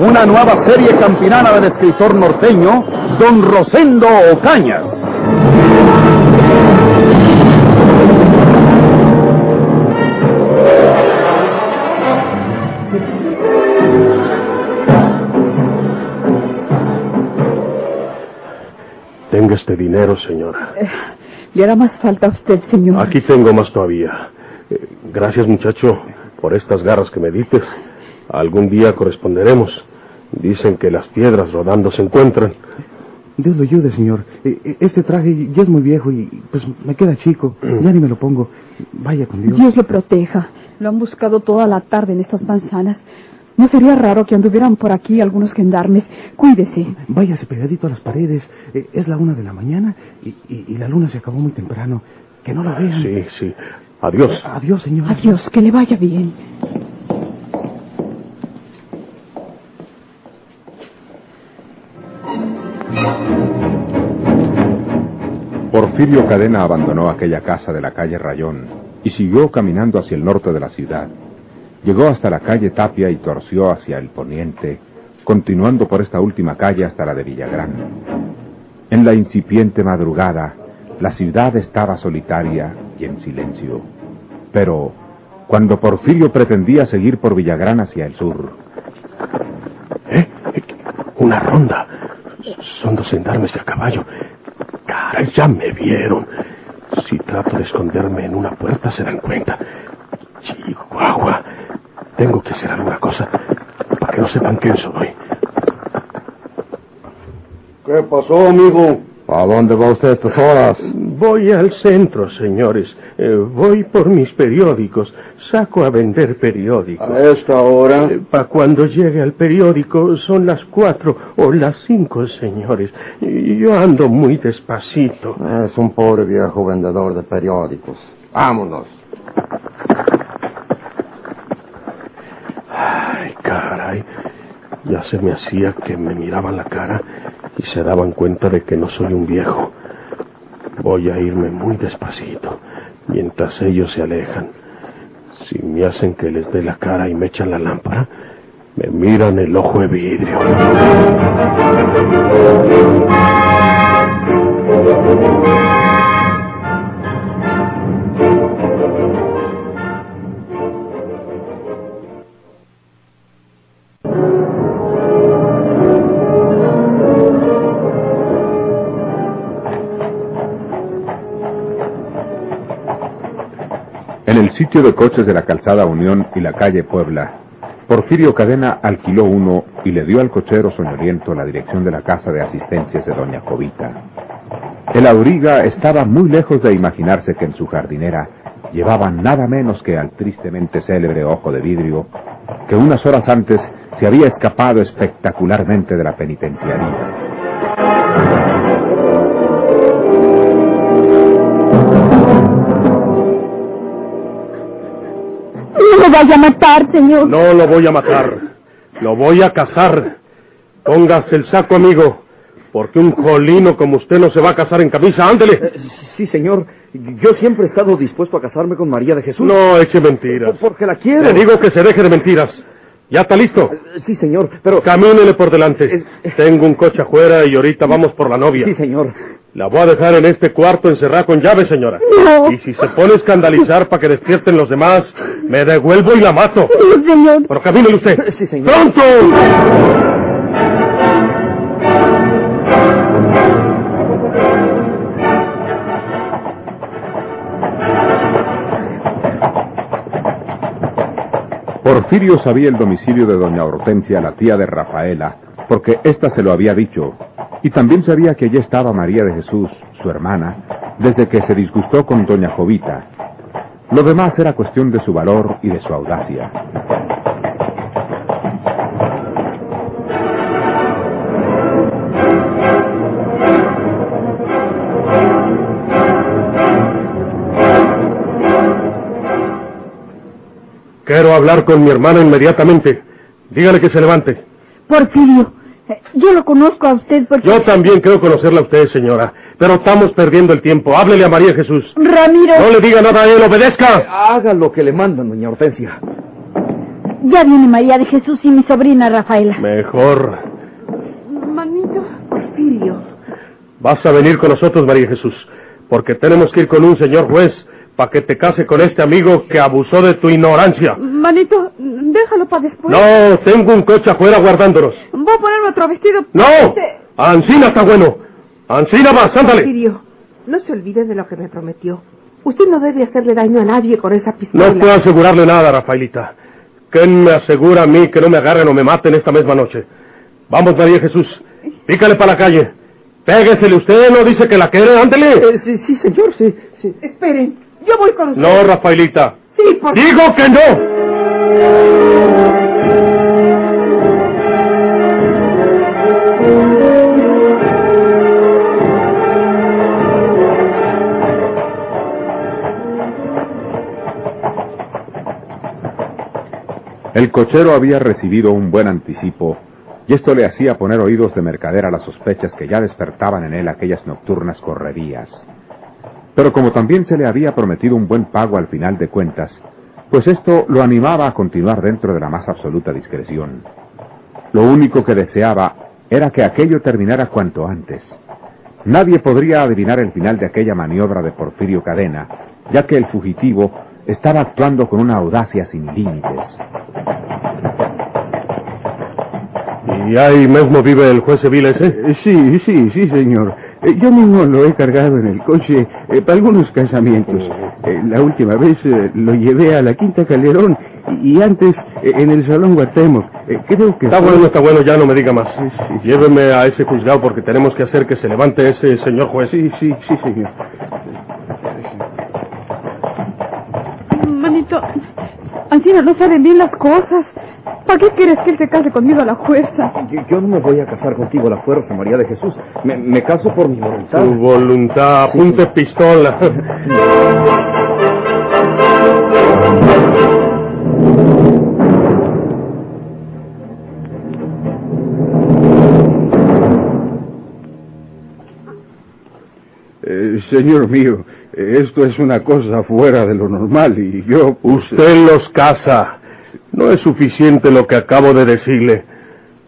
Una nueva serie campinana del escritor norteño, Don Rosendo Ocañas. Tenga este dinero, señora. Eh, le hará más falta a usted, señor. Aquí tengo más todavía. Eh, gracias, muchacho, por estas garras que me dices. Algún día corresponderemos. Dicen que las piedras rodando se encuentran. Dios lo ayude, señor. Eh, Este traje ya es muy viejo y pues me queda chico. Ya ni me lo pongo. Vaya con Dios. Dios lo proteja. Lo han buscado toda la tarde en estas manzanas. No sería raro que anduvieran por aquí algunos gendarmes. Cuídese. Váyase pegadito a las paredes. Eh, es la una de la mañana y, y- y la luna se acabó muy temprano. Que no lo vean. Sí, sí. Adiós. Adiós, señor. Adiós, que le vaya bien. Porfirio Cadena abandonó aquella casa de la calle Rayón y siguió caminando hacia el norte de la ciudad. Llegó hasta la calle Tapia y torció hacia el poniente, continuando por esta última calle hasta la de Villagrán. En la incipiente madrugada, la ciudad estaba solitaria y en silencio. Pero, cuando Porfirio pretendía seguir por Villagrán hacia el sur, ¿Eh? Una ronda. Son dos gendarmes de a caballo. Caray, ya me vieron. Si trato de esconderme en una puerta se dan cuenta. Chihuahua. Tengo que hacer alguna cosa para que no sepan quién soy. ¿Qué pasó, amigo? ¿A dónde va usted a estas horas? Voy al centro, señores. Eh, voy por mis periódicos. Saco a vender periódicos. ¿A esta hora? Para cuando llegue al periódico son las cuatro o las cinco, señores. Y Yo ando muy despacito. Es un pobre viejo vendedor de periódicos. Vámonos. Ay, caray. Ya se me hacía que me miraban la cara y se daban cuenta de que no soy un viejo. Voy a irme muy despacito mientras ellos se alejan. Si me hacen que les dé la cara y me echan la lámpara, me miran el ojo de vidrio. Sitio de coches de la calzada Unión y la calle Puebla, Porfirio Cadena alquiló uno y le dio al cochero soñoliento la dirección de la casa de asistencias de doña Jovita. El auriga estaba muy lejos de imaginarse que en su jardinera llevaban nada menos que al tristemente célebre ojo de vidrio, que unas horas antes se había escapado espectacularmente de la penitenciaría. No lo vaya a matar, señor. No lo voy a matar. Lo voy a casar. Póngase el saco, amigo. Porque un colino como usted no se va a casar en camisa. Ándele. Sí, señor. Yo siempre he estado dispuesto a casarme con María de Jesús. No eche mentiras. Porque la quiero. Le digo que se deje de mentiras. ¿Ya está listo? Sí, señor, pero... Camínele por delante. Tengo un coche afuera y ahorita vamos por la novia. Sí, señor. La voy a dejar en este cuarto encerrada con llave, señora. No. Y si se pone a escandalizar para que despierten los demás, me devuelvo y la mato. No, señor. Pero camínele usted. Sí, señor. ¡Pronto! Porfirio sabía el domicilio de doña Hortensia, la tía de Rafaela, porque ésta se lo había dicho, y también sabía que allí estaba María de Jesús, su hermana, desde que se disgustó con doña Jovita. Lo demás era cuestión de su valor y de su audacia. Quiero hablar con mi hermana inmediatamente. Dígale que se levante. Porfirio, yo lo conozco a usted porque... Yo también creo conocerla a usted, señora. Pero estamos perdiendo el tiempo. Háblele a María Jesús. Ramiro, No le diga nada a él, obedezca. Haga lo que le mandan, doña Hortensia. ya viene María de Jesús y mi sobrina Rafaela. Mejor. Manito. Porfirio. Vas a venir con nosotros, María Jesús. Porque tenemos que ir con un señor juez para que te case con este amigo que abusó de tu ignorancia. Manito, déjalo para después. No, tengo un coche afuera guardándonos. Voy a ponerme otro vestido. ¡No! Este- Ancina está bueno. Ancina más, ándale. Porfirio, no se olvide de lo que me prometió. Usted no debe hacerle daño a nadie con esa pistola. No puedo asegurarle nada, Rafaelita. ¿Quién me asegura a mí que no me agarren o me maten esta misma noche? Vamos, María Jesús. Pícale para la calle. Péguesele usted, ¿no dice que la quiere? Ándele. sí, sí, señor, sí, sí. Esperen, yo voy con usted. No, Rafaelita. Sí, por Digo que no. El cochero había recibido un buen anticipo, y esto le hacía poner oídos de mercader a las sospechas que ya despertaban en él aquellas nocturnas correrías. Pero como también se le había prometido un buen pago al final de cuentas, pues esto lo animaba a continuar dentro de la más absoluta discreción. Lo único que deseaba era que aquello terminara cuanto antes. Nadie podría adivinar el final de aquella maniobra de Porfirio Cadena, ya que el fugitivo estaba actuando con una audacia sin límites. ¿Y ahí mismo vive el juez civil ese? Eh, Sí, sí, sí, señor. Eh, Yo mismo lo he cargado en el coche eh, para algunos casamientos. Eh, la última vez eh, lo llevé a la Quinta Calderón y, y antes eh, en el Salón Guatemoc. Eh, creo que... Está fue- bueno, está bueno, ya no me diga más. Sí, sí. Lléveme a ese juzgado porque tenemos que hacer que se levante ese señor juez. Sí, sí, sí, señor. Manito, Ancina no saben bien las cosas. ¿Para qué quieres que él se case conmigo a la fuerza? Yo, yo no me voy a casar contigo a la fuerza, María de Jesús. Me, me caso por mi voluntad. Tu voluntad, apunte pistola. Eh, señor mío, esto es una cosa fuera de lo normal y yo... Usted los casa. No es suficiente lo que acabo de decirle.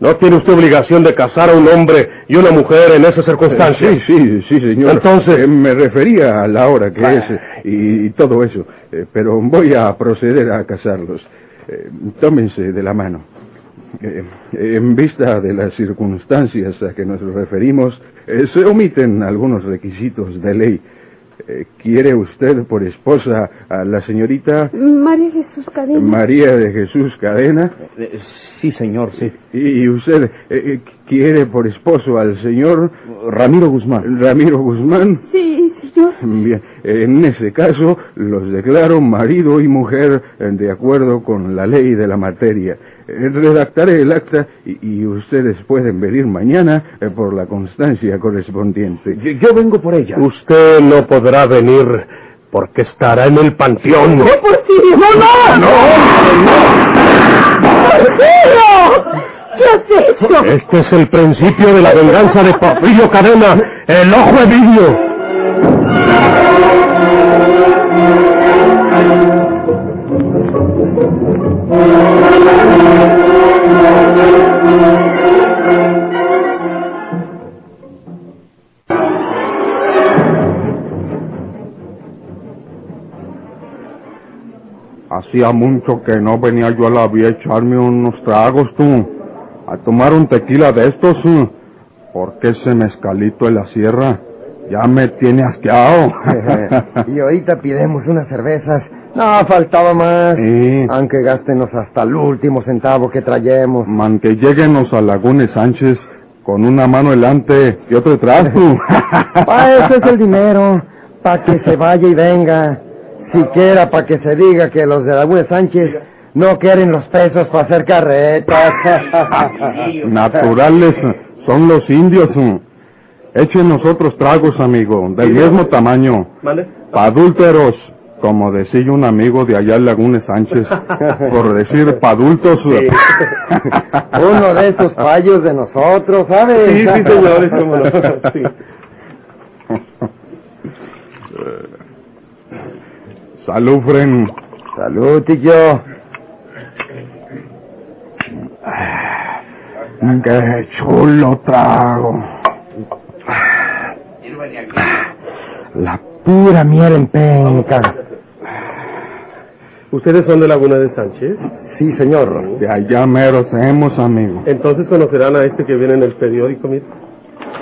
No tiene usted obligación de casar a un hombre y una mujer en esas circunstancias. Sí, sí, sí, señor. Entonces- Eh, me refería a la hora que es eh, y, y todo eso. Eh, pero voy a proceder a casarlos. Eh, tómense de la mano. Eh, en vista de las circunstancias a que nos referimos, eh, se omiten algunos requisitos de ley. Eh, ¿Quiere usted por esposa a la señorita María Jesús Cadena. María de Jesús Cadena? Eh, sí, señor, sí. ¿Y usted eh, quiere por esposo al señor Ramiro Guzmán. Ramiro Guzmán? Sí, señor. Bien, en ese caso los declaro marido y mujer eh, de acuerdo con la ley de la materia. Redactaré el acta y, y ustedes pueden venir mañana eh, por la constancia correspondiente. Yo, yo vengo por ella. Usted no podrá venir porque estará en el panteón. Porfirio! ¡No, no! ¡Porfirio! ¿Qué has hecho? Este es el principio de la venganza de Porfirio Cadena, el ojo de vidrio. Hacía mucho que no venía yo a la vía a echarme unos tragos, tú. A tomar un tequila de estos. Porque ese mezcalito de la sierra ya me tiene asqueado. y ahorita pidemos unas cervezas. No, faltaba más. Sí. Aunque gástenos hasta el último centavo que traemos. Man, que lléguenos a Lagunes Sánchez con una mano delante y otro detrás, tú. Para eso es el dinero. Para que se vaya y venga. Siquiera para que se diga que los de Laguna Sánchez no quieren los pesos para hacer carretas. Naturales son los indios. Echen nosotros tragos, amigo, del mismo tamaño. ¿Vale? Pa' adúlteros, Como decía un amigo de allá en Laguna Sánchez, por decir pa' adultos. Uno de esos fallos de nosotros, ¿sabes? Sí, sí, señores, cómo no. Sí. Salud, Fren. Salud, tío. Qué chulo trago. La pura miel en penca. ¿Ustedes son de Laguna de Sánchez? Sí, señor. De allá mero tenemos, amigo. Entonces conocerán a este que viene en el periódico, mire.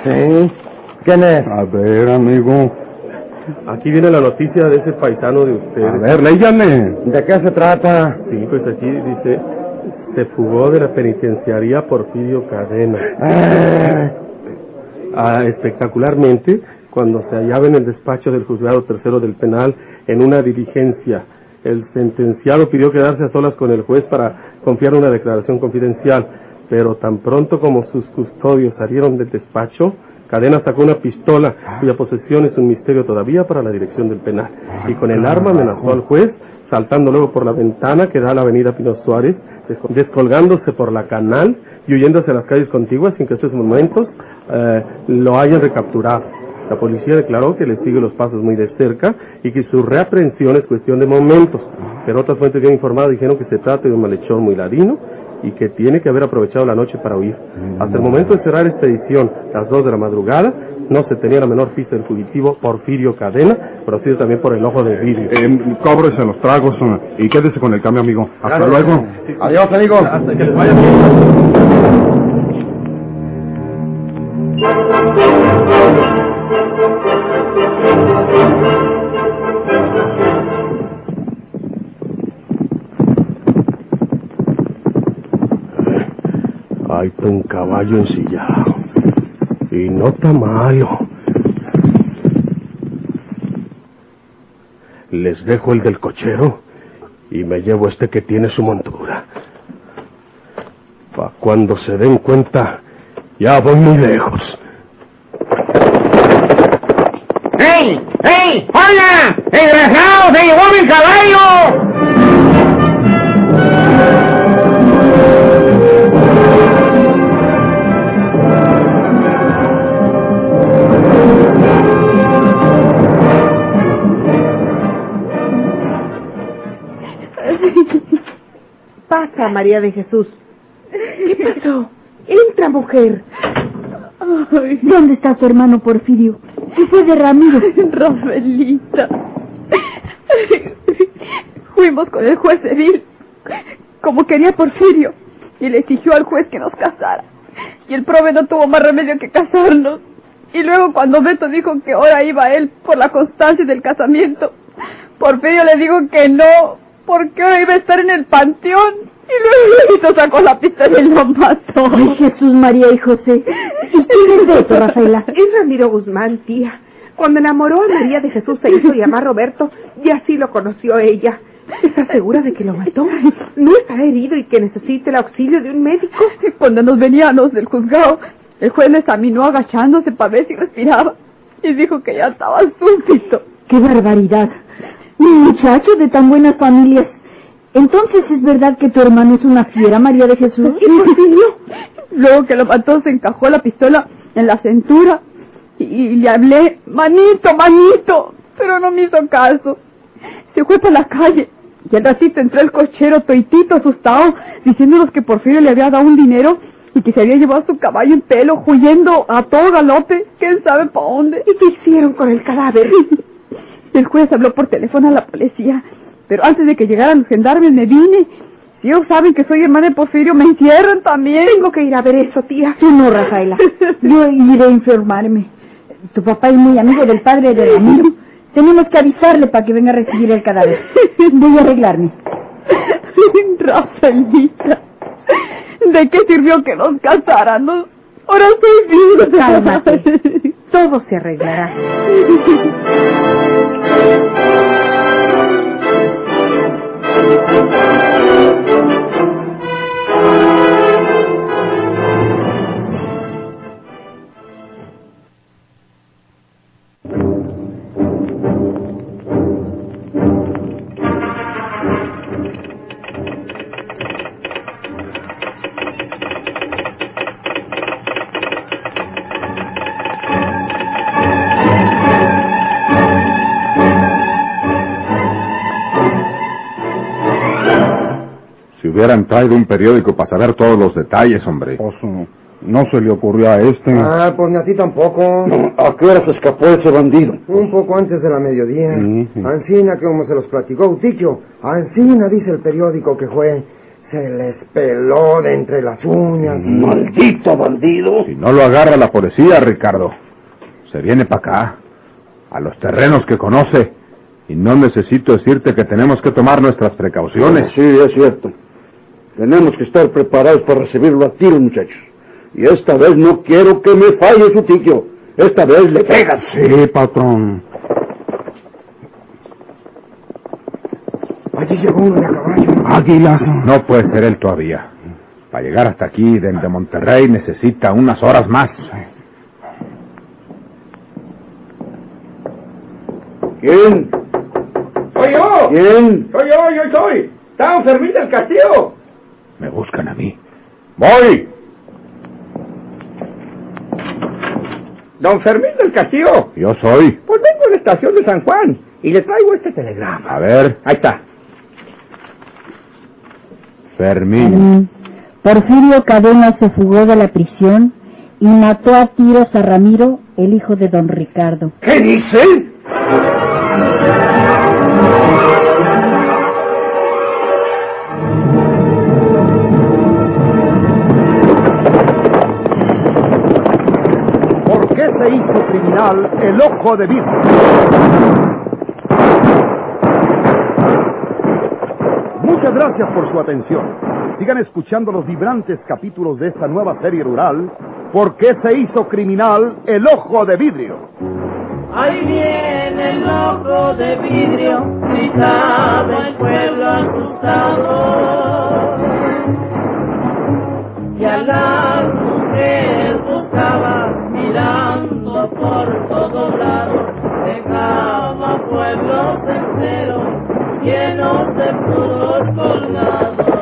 Sí. ¿Quién es? A ver, amigo. Aquí viene la noticia de ese paisano de A ustedes. ver, léyale. ¿De qué se trata? Sí, pues aquí dice, se fugó de la penitenciaría Porfirio Cadena. Eh, Ah, espectacularmente cuando se hallaba en el despacho del juzgado tercero del penal en una diligencia. El sentenciado pidió quedarse a solas con el juez para confiar una declaración confidencial, pero tan pronto como sus custodios salieron del despacho, Cadena sacó una pistola cuya posesión es un misterio todavía para la dirección del penal. Y con el arma amenazó al juez saltando luego por la ventana que da a la avenida Pino Suárez, desco- descolgándose por la canal y huyendo hacia las calles contiguas sin que estos momentos eh, lo hayan recapturado. La policía declaró que le sigue los pasos muy de cerca y que su reaprehensión es cuestión de momentos, pero otras fuentes bien informadas dijeron que se trata de un malhechor muy ladino y que tiene que haber aprovechado la noche para huir. Hasta el momento de cerrar esta edición, las dos de la madrugada, no se tenía la menor pista del fugitivo Porfirio Cadena, conocido también por el ojo de vidrio. Eh, cóbrese los tragos eh, y quédese con el cambio, amigo. Hasta Gracias. luego. Adiós, amigo. Hasta que les vaya bien. Está un caballo ensillado. Y no está malo. Les dejo el del cochero y me llevo este que tiene su montura. Pa' cuando se den cuenta, ya voy muy lejos. ¡Ey! ¡Ey! ¡Hola! ¡Desgraciado! ¡Se llevó mi caballo! Pasa, María de Jesús. ¿Qué pasó? Entra, mujer. ¿Dónde está su hermano Porfirio? ¿Qué fue de Ramiro? Rafaelita. Fuimos con el juez Edil, como quería Porfirio, y le exigió al juez que nos casara. Y el prove no tuvo más remedio que casarnos. Y luego cuando Beto dijo que ahora iba él por la constancia del casamiento, Porfirio le dijo que no, porque ahora iba a estar en el panteón. Y luego sacó la pistola y lo mató. Ay, Jesús, María y José. ¿Y quién es Beto, Rafaela? Es Ramiro Guzmán, tía. Cuando enamoró a María de Jesús se hizo llamar Roberto y así lo conoció ella. ¿Estás segura de que lo mató? ¿No está herido y que necesite el auxilio de un médico? Cuando nos veníamos del juzgado, el juez le examinó agachándose para ver si respiraba y dijo que ya estaba súbito. ¡Qué barbaridad! Mi muchacho de tan buenas familias. Entonces es verdad que tu hermano es una fiera, María de Jesús. ¿Y? Luego que lo mató, se encajó la pistola en la cintura y, y le hablé, manito, manito, pero no me hizo caso. Se fue por la calle y al ratito entró el cochero toitito asustado, diciéndonos que Porfirio le había dado un dinero y que se había llevado su caballo en pelo, huyendo a todo galope, quién sabe para dónde. ¿Y qué hicieron con el cadáver? El juez habló por teléfono a la policía, pero antes de que llegaran los gendarmes me vine. Si ellos saben que soy hermana de Porfirio, me encierran también. Tengo que ir a ver eso, tía. Tú no, Rafaela. Yo iré a informarme. Tu papá es muy amigo del padre de Ramiro. Tenemos que avisarle para que venga a recibir el cadáver. Voy a arreglarme. Rafaelita, ¿de qué sirvió que nos casáramos? Ahora estoy viva. Cálmate. Todo se arreglará. thank you hubieran traído un periódico para saber todos los detalles, hombre. Pues, uh, no se le ocurrió a este. Ah, pues ni a ti tampoco. ¿A qué hora se escapó ese bandido? Un poco antes de la mediodía. Sí, sí. Ancina, que como se los platicó Utiquio, Ancina dice el periódico que fue. Se les peló de entre las uñas. Maldito bandido. Si no lo agarra la policía, Ricardo, se viene para acá, a los terrenos que conoce. Y no necesito decirte que tenemos que tomar nuestras precauciones. Sí, es cierto. Tenemos que estar preparados para recibirlo a tiro, muchachos. Y esta vez no quiero que me falle su tiquio. Esta vez le pegas. Sí, patrón. Allí llegó uno de a caballo. Águilas. No puede ser él todavía. Para llegar hasta aquí, desde Monterrey, necesita unas horas más. ¿Quién? ¡Soy yo! ¿Quién? ¡Soy yo, yo soy! ¡Está don Fermín del Castillo! Me buscan a mí. ¡Voy! ¿Don Fermín del Castillo? Yo soy. Pues vengo a la estación de San Juan y le traigo este telegrama. A ver, Ahí está. Fermín. Porfirio Cadena se fugó de la prisión y mató a tiros a Ramiro, el hijo de don Ricardo. ¿Qué dice? El ojo de vidrio? Muchas gracias por su atención. Sigan escuchando los vibrantes capítulos de esta nueva serie rural. ¿Por qué se hizo criminal el ojo de vidrio? Ahí viene el ojo de vidrio, gritaba el pueblo asustado. Y a llenos de puros colgados.